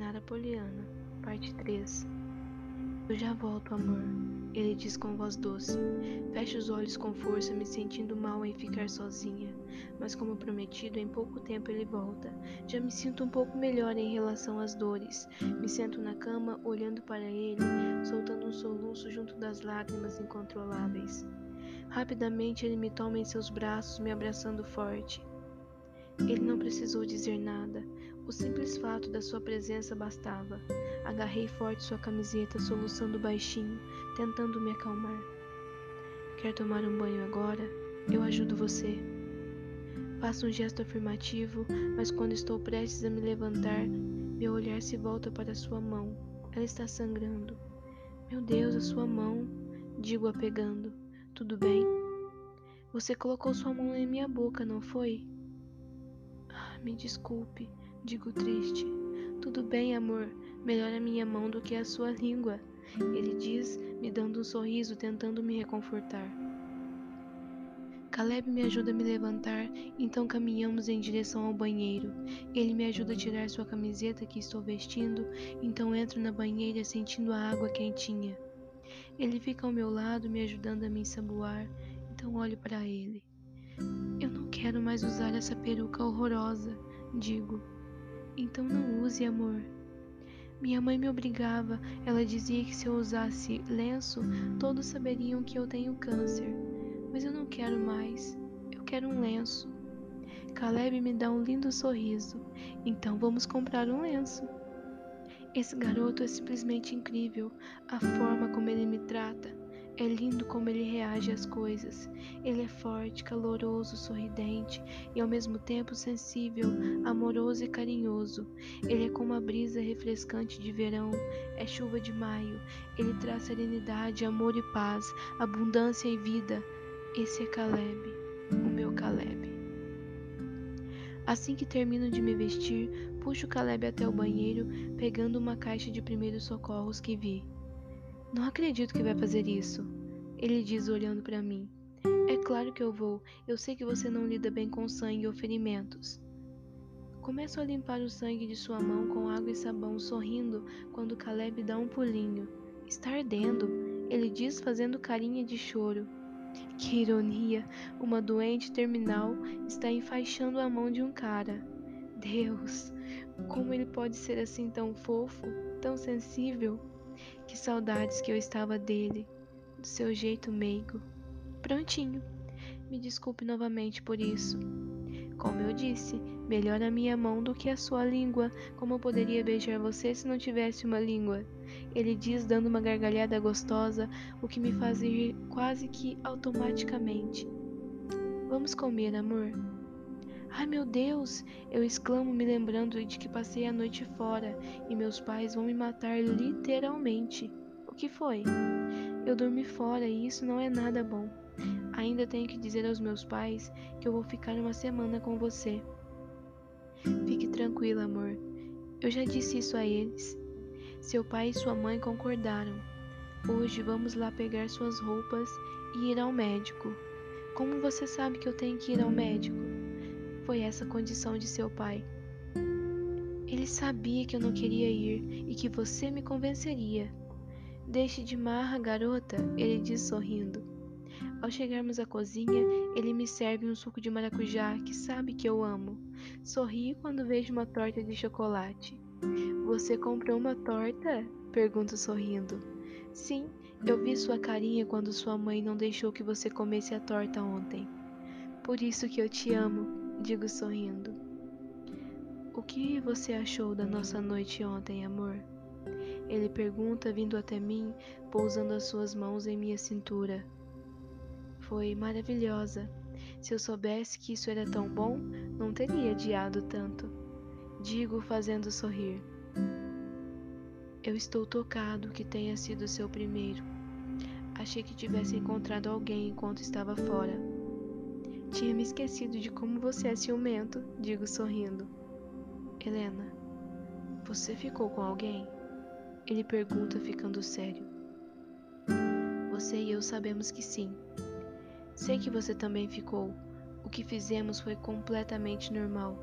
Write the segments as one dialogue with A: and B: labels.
A: Nara Poliana, parte 3 Eu já volto, amor, ele diz com voz doce. Fecho os olhos com força, me sentindo mal em ficar sozinha. Mas, como prometido, em pouco tempo ele volta. Já me sinto um pouco melhor em relação às dores. Me sento na cama, olhando para ele, soltando um soluço junto das lágrimas incontroláveis. Rapidamente ele me toma em seus braços, me abraçando forte. Ele não precisou dizer nada. O simples fato da sua presença bastava. Agarrei forte sua camiseta, soluçando baixinho, tentando me acalmar. Quer tomar um banho agora? Eu ajudo você. Faço um gesto afirmativo, mas quando estou prestes a me levantar, meu olhar se volta para sua mão. Ela está sangrando. Meu Deus, a sua mão, digo a pegando. Tudo bem? Você colocou sua mão em minha boca, não foi? Me desculpe, digo triste. Tudo bem, amor. Melhor a minha mão do que a sua língua. Ele diz, me dando um sorriso, tentando me reconfortar. Caleb me ajuda a me levantar, então caminhamos em direção ao banheiro. Ele me ajuda a tirar sua camiseta que estou vestindo, então entro na banheira sentindo a água quentinha. Ele fica ao meu lado, me ajudando a me ensaboar, então olho para ele. Eu não quero mais usar essa peruca horrorosa, digo. Então não use, amor. Minha mãe me obrigava, ela dizia que se eu usasse lenço, todos saberiam que eu tenho câncer. Mas eu não quero mais, eu quero um lenço. Caleb me dá um lindo sorriso, então vamos comprar um lenço. Esse garoto é simplesmente incrível. A forma como ele me trata. É lindo como ele reage às coisas. Ele é forte, caloroso, sorridente e ao mesmo tempo sensível, amoroso e carinhoso. Ele é como a brisa refrescante de verão, é chuva de maio. Ele traz serenidade, amor e paz, abundância e vida. Esse é Caleb, o meu Caleb. Assim que termino de me vestir, puxo Caleb até o banheiro, pegando uma caixa de primeiros socorros que vi. Não acredito que vai fazer isso, ele diz olhando para mim. É claro que eu vou, eu sei que você não lida bem com sangue ou ferimentos. Começo a limpar o sangue de sua mão com água e sabão, sorrindo quando Caleb dá um pulinho. Está ardendo, ele diz fazendo carinha de choro. Que ironia! Uma doente terminal está enfaixando a mão de um cara. Deus, como ele pode ser assim tão fofo, tão sensível? Que saudades que eu estava dele, do seu jeito meigo. Prontinho. Me desculpe novamente por isso. Como eu disse, melhor a minha mão do que a sua língua. Como eu poderia beijar você se não tivesse uma língua? Ele diz dando uma gargalhada gostosa, o que me faz rir quase que automaticamente. Vamos comer, amor. Ai meu Deus! Eu exclamo, me lembrando de que passei a noite fora e meus pais vão me matar literalmente. O que foi? Eu dormi fora e isso não é nada bom. Ainda tenho que dizer aos meus pais que eu vou ficar uma semana com você. Fique tranquila, amor. Eu já disse isso a eles. Seu pai e sua mãe concordaram. Hoje vamos lá pegar suas roupas e ir ao médico. Como você sabe que eu tenho que ir ao médico? Foi essa condição de seu pai. Ele sabia que eu não queria ir e que você me convenceria. Deixe de marra, garota, ele diz sorrindo. Ao chegarmos à cozinha, ele me serve um suco de maracujá que sabe que eu amo. Sorri quando vejo uma torta de chocolate. Você comprou uma torta? Pergunto sorrindo. Sim, eu vi sua carinha quando sua mãe não deixou que você comesse a torta ontem. Por isso que eu te amo, digo sorrindo. O que você achou da nossa noite ontem, amor? Ele pergunta, vindo até mim, pousando as suas mãos em minha cintura. Foi maravilhosa. Se eu soubesse que isso era tão bom, não teria adiado tanto digo fazendo sorrir. Eu estou tocado que tenha sido seu primeiro. Achei que tivesse encontrado alguém enquanto estava fora. Tinha me esquecido de como você é ciumento, digo sorrindo. Helena, você ficou com alguém? Ele pergunta, ficando sério. Você e eu sabemos que sim. Sei que você também ficou. O que fizemos foi completamente normal.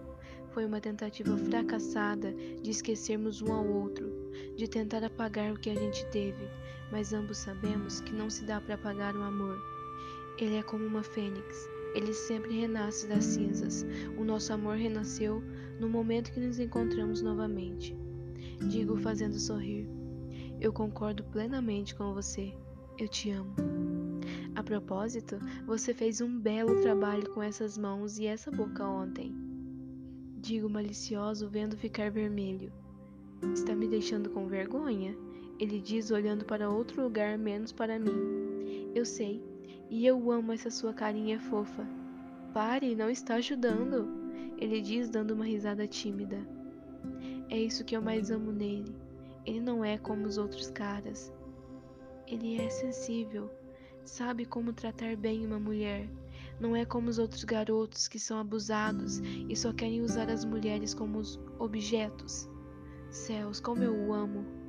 A: Foi uma tentativa fracassada de esquecermos um ao outro, de tentar apagar o que a gente teve, mas ambos sabemos que não se dá para apagar o amor. Ele é como uma fênix, ele sempre renasce das cinzas. O nosso amor renasceu no momento que nos encontramos novamente. Digo fazendo sorrir. Eu concordo plenamente com você. Eu te amo. A propósito, você fez um belo trabalho com essas mãos e essa boca ontem. Digo malicioso, vendo ficar vermelho. Está me deixando com vergonha? Ele diz, olhando para outro lugar menos para mim. Eu sei, e eu amo essa sua carinha fofa. Pare, não está ajudando. Ele diz, dando uma risada tímida. É isso que eu mais amo nele. Ele não é como os outros caras. Ele é sensível, sabe como tratar bem uma mulher. Não é como os outros garotos que são abusados e só querem usar as mulheres como objetos. Céus, como eu o amo!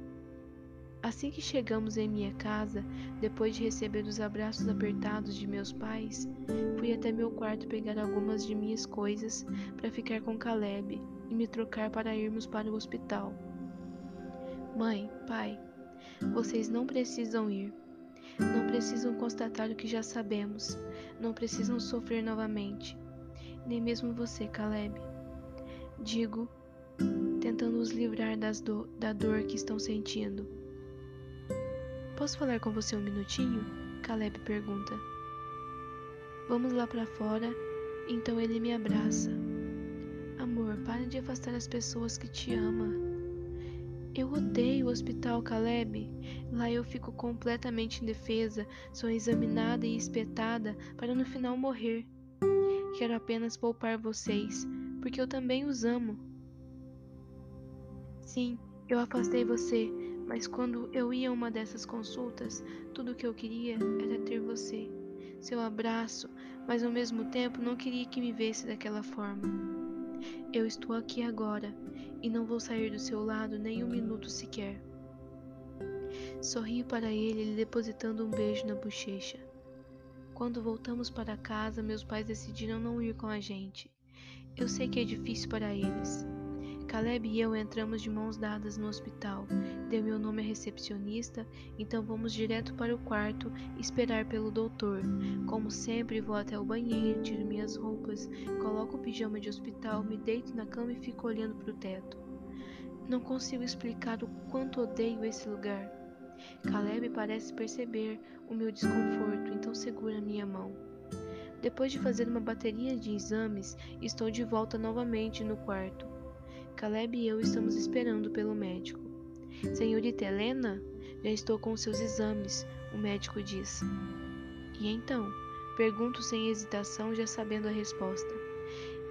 A: Assim que chegamos em minha casa, depois de receber os abraços apertados de meus pais, fui até meu quarto pegar algumas de minhas coisas para ficar com Caleb e me trocar para irmos para o hospital. Mãe, pai, vocês não precisam ir. Não precisam constatar o que já sabemos. Não precisam sofrer novamente. Nem mesmo você, Caleb. Digo, tentando os livrar do da dor que estão sentindo. Posso falar com você um minutinho? Caleb pergunta. Vamos lá para fora. Então ele me abraça. Amor, para de afastar as pessoas que te amam. Eu odeio o hospital, Caleb. Lá eu fico completamente indefesa, sou examinada e espetada para no final morrer. Quero apenas poupar vocês, porque eu também os amo. Sim, eu afastei você, mas quando eu ia a uma dessas consultas, tudo o que eu queria era ter você, seu abraço, mas ao mesmo tempo não queria que me visse daquela forma. Eu estou aqui agora e não vou sair do seu lado nem um minuto sequer. Sorrio para ele, lhe depositando um beijo na bochecha. Quando voltamos para casa, meus pais decidiram não ir com a gente. Eu sei que é difícil para eles. Caleb e eu entramos de mãos dadas no hospital. Deu meu nome à recepcionista, então vamos direto para o quarto esperar pelo doutor. Como sempre, vou até o banheiro, tiro minhas roupas, coloco o pijama de hospital, me deito na cama e fico olhando para o teto. Não consigo explicar o quanto odeio esse lugar. Caleb parece perceber o meu desconforto, então segura minha mão. Depois de fazer uma bateria de exames, estou de volta novamente no quarto. Caleb e eu estamos esperando pelo médico. Senhorita Helena, já estou com seus exames, o médico diz. E então? Pergunto sem hesitação, já sabendo a resposta.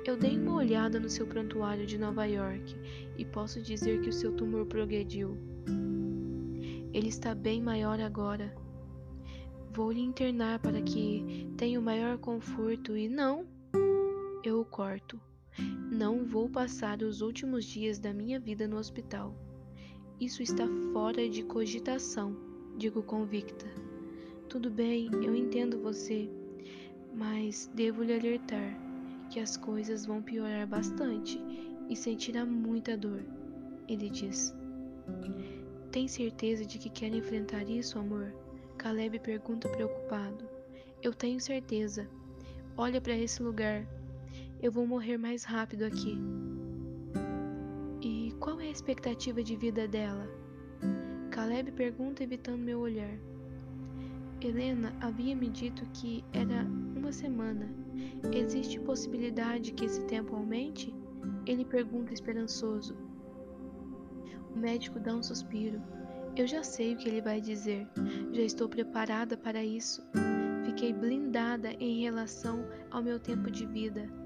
A: Eu dei uma olhada no seu prontuário de Nova York e posso dizer que o seu tumor progrediu. Ele está bem maior agora. Vou lhe internar para que tenha o maior conforto e não, eu o corto. Não vou passar os últimos dias da minha vida no hospital. Isso está fora de cogitação, digo convicta. Tudo bem, eu entendo você, mas devo lhe alertar que as coisas vão piorar bastante e sentirá muita dor. Ele diz. Tem certeza de que quer enfrentar isso, amor? Caleb pergunta preocupado. Eu tenho certeza. Olha para esse lugar. Eu vou morrer mais rápido aqui. E qual é a expectativa de vida dela? Caleb pergunta, evitando meu olhar. Helena havia me dito que era uma semana. Existe possibilidade que esse tempo aumente? Ele pergunta esperançoso. O médico dá um suspiro. Eu já sei o que ele vai dizer. Já estou preparada para isso. Fiquei blindada em relação ao meu tempo de vida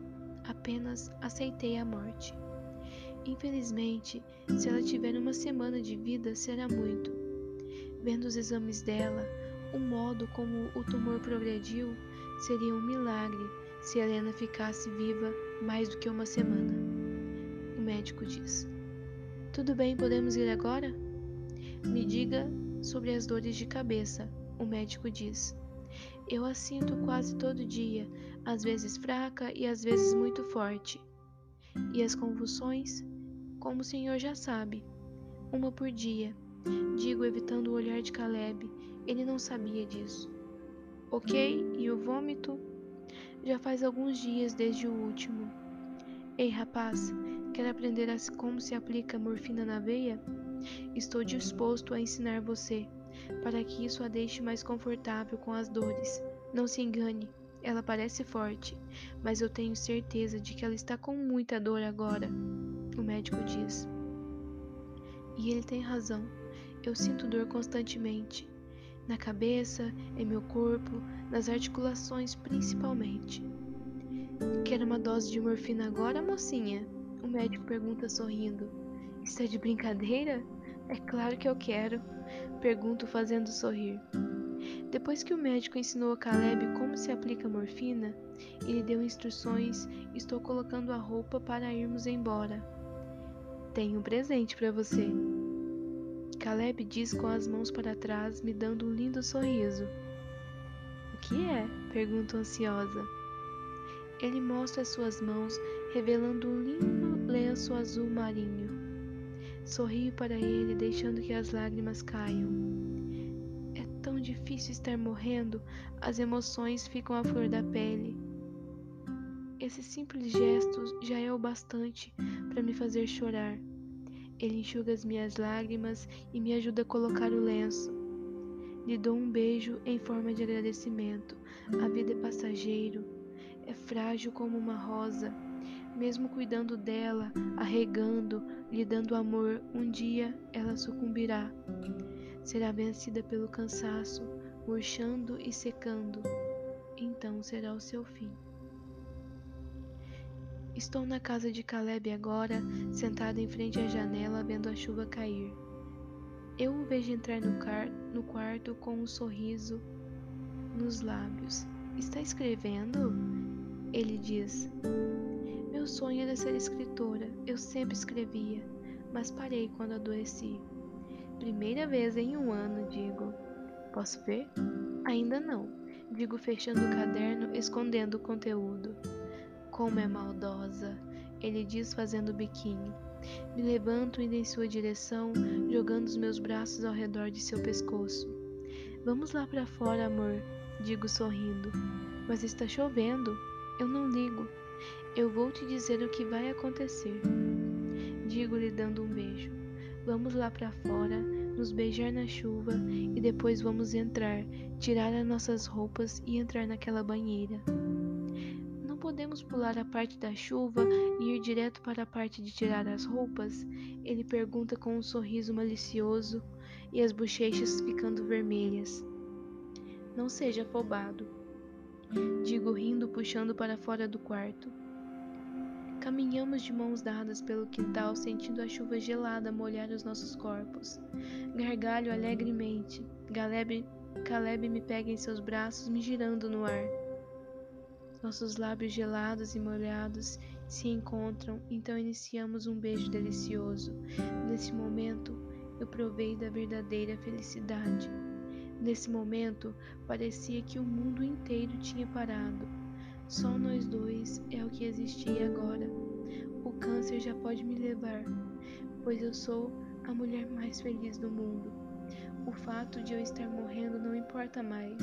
A: apenas aceitei a morte. Infelizmente, se ela tiver uma semana de vida, será muito. Vendo os exames dela, o modo como o tumor progrediu, seria um milagre se Helena ficasse viva mais do que uma semana. O médico diz: Tudo bem, podemos ir agora? Me diga sobre as dores de cabeça, o médico diz. Eu a sinto quase todo dia, às vezes fraca e às vezes muito forte. E as convulsões? Como o senhor já sabe, uma por dia. Digo, evitando o olhar de Caleb. Ele não sabia disso. Ok, e o vômito? Já faz alguns dias desde o último. Ei, rapaz, quer aprender a como se aplica morfina na veia? Estou disposto a ensinar você, para que isso a deixe mais confortável com as dores. Não se engane, ela parece forte, mas eu tenho certeza de que ela está com muita dor agora, o médico diz. E ele tem razão. Eu sinto dor constantemente. Na cabeça, em meu corpo, nas articulações principalmente. Quer uma dose de morfina agora, mocinha? O médico pergunta sorrindo. Está de brincadeira? É claro que eu quero, pergunto fazendo sorrir. Depois que o médico ensinou a Caleb como se aplica morfina e lhe deu instruções, estou colocando a roupa para irmos embora. Tenho um presente para você. Caleb diz com as mãos para trás, me dando um lindo sorriso. O que é? pergunto ansiosa. Ele mostra as suas mãos, revelando um lindo lenço azul marinho. Sorrio para ele, deixando que as lágrimas caiam. Difícil estar morrendo, as emoções ficam à flor da pele. Esse simples gesto já é o bastante para me fazer chorar. Ele enxuga as minhas lágrimas e me ajuda a colocar o lenço. Lhe dou um beijo em forma de agradecimento. A vida é passageiro, é frágil como uma rosa. Mesmo cuidando dela, arregando, lhe dando amor, um dia ela sucumbirá. Será vencida pelo cansaço, murchando e secando. Então será o seu fim. Estou na casa de Caleb agora, sentada em frente à janela, vendo a chuva cair. Eu o vejo entrar no, no quarto com um sorriso nos lábios. Está escrevendo? Ele diz. Meu sonho era ser escritora. Eu sempre escrevia, mas parei quando adoeci. Primeira vez em um ano, digo. Posso ver? Ainda não. Digo fechando o caderno, escondendo o conteúdo. Como é maldosa, ele diz fazendo biquinho. Me levanto indo em sua direção, jogando os meus braços ao redor de seu pescoço. Vamos lá para fora, amor, digo sorrindo. Mas está chovendo. Eu não ligo. Eu vou te dizer o que vai acontecer. Digo-lhe dando um beijo. Vamos lá para fora, nos beijar na chuva e depois vamos entrar, tirar as nossas roupas e entrar naquela banheira podemos pular a parte da chuva e ir direto para a parte de tirar as roupas? Ele pergunta com um sorriso malicioso e as bochechas ficando vermelhas. Não seja afobado, digo rindo, puxando para fora do quarto. Caminhamos de mãos dadas pelo quintal, sentindo a chuva gelada molhar os nossos corpos. Gargalho alegremente. Caleb, Caleb me pega em seus braços, me girando no ar. Nossos lábios gelados e molhados se encontram, então iniciamos um beijo delicioso. Nesse momento, eu provei da verdadeira felicidade. Nesse momento, parecia que o mundo inteiro tinha parado. Só nós dois é o que existia agora. O câncer já pode me levar, pois eu sou a mulher mais feliz do mundo. O fato de eu estar morrendo não importa mais,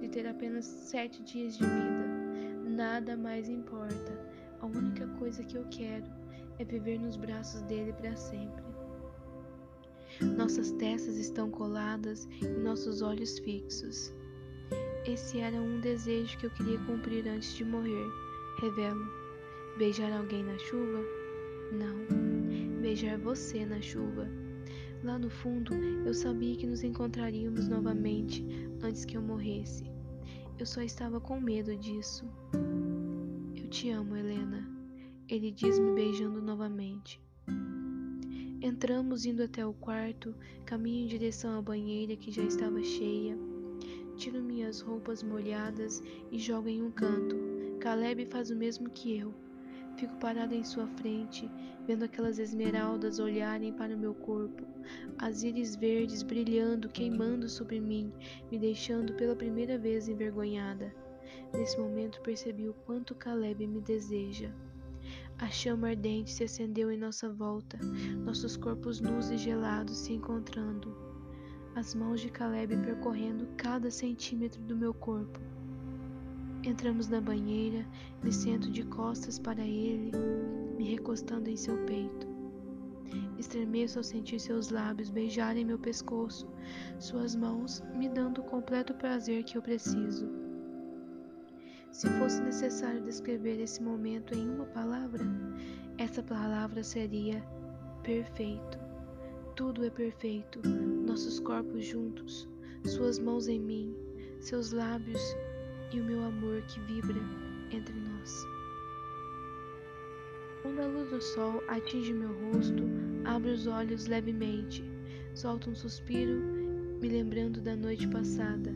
A: de ter apenas sete dias de vida. Nada mais importa. A única coisa que eu quero é viver nos braços dele para sempre. Nossas testas estão coladas e nossos olhos fixos. Esse era um desejo que eu queria cumprir antes de morrer. Revelo. Beijar alguém na chuva? Não. Beijar você na chuva. Lá no fundo, eu sabia que nos encontraríamos novamente antes que eu morresse. Eu só estava com medo disso. Eu te amo, Helena, ele diz me beijando novamente. Entramos indo até o quarto, caminho em direção à banheira que já estava cheia. Tiro minhas roupas molhadas e jogo em um canto. Caleb faz o mesmo que eu. Fico parada em sua frente, vendo aquelas esmeraldas olharem para o meu corpo, as íris verdes brilhando, queimando sobre mim, me deixando pela primeira vez envergonhada. Nesse momento percebi o quanto Caleb me deseja. A chama ardente se acendeu em nossa volta, nossos corpos nus e gelados se encontrando, as mãos de Caleb percorrendo cada centímetro do meu corpo. Entramos na banheira, me sento de costas para ele, me recostando em seu peito. Estremeço ao sentir seus lábios beijarem meu pescoço, suas mãos me dando o completo prazer que eu preciso. Se fosse necessário descrever esse momento em uma palavra, essa palavra seria perfeito. Tudo é perfeito, nossos corpos juntos, suas mãos em mim, seus lábios e o meu amor que vibra entre nós. Quando a luz do sol atinge meu rosto, abro os olhos levemente, solto um suspiro, me lembrando da noite passada.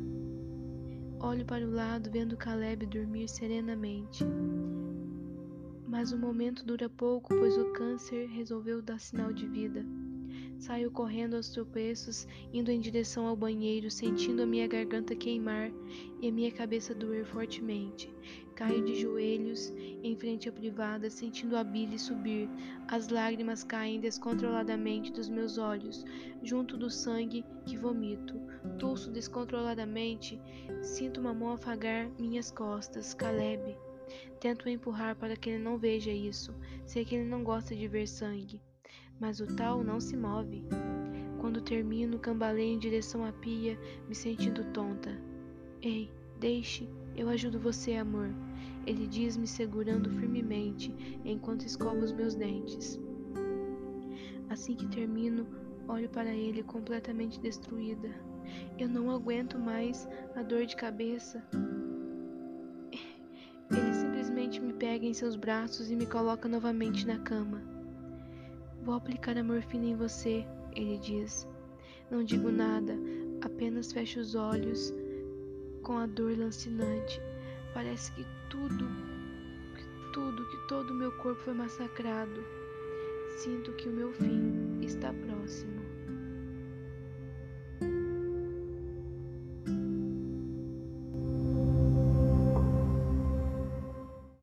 A: Olho para o lado, vendo Caleb dormir serenamente. Mas o momento dura pouco, pois o câncer resolveu dar sinal de vida. Saio correndo aos tropeços, indo em direção ao banheiro, sentindo a minha garganta queimar e a minha cabeça doer fortemente. Caio de joelhos em frente à privada, sentindo a bile subir. As lágrimas caem descontroladamente dos meus olhos, junto do sangue que vomito. Tulso descontroladamente, sinto uma mão afagar minhas costas. Caleb. Tento empurrar para que ele não veja isso. Sei que ele não gosta de ver sangue mas o tal não se move. Quando termino, cambaleio em direção à pia, me sentindo tonta. Ei, deixe, eu ajudo você, amor. Ele diz, me segurando firmemente enquanto escovo os meus dentes. Assim que termino, olho para ele completamente destruída. Eu não aguento mais a dor de cabeça. Ele simplesmente me pega em seus braços e me coloca novamente na cama. Vou aplicar a morfina em você, ele diz. Não digo nada, apenas fecho os olhos com a dor lancinante. Parece que tudo, que tudo, que todo o meu corpo foi massacrado. Sinto que o meu fim está próximo.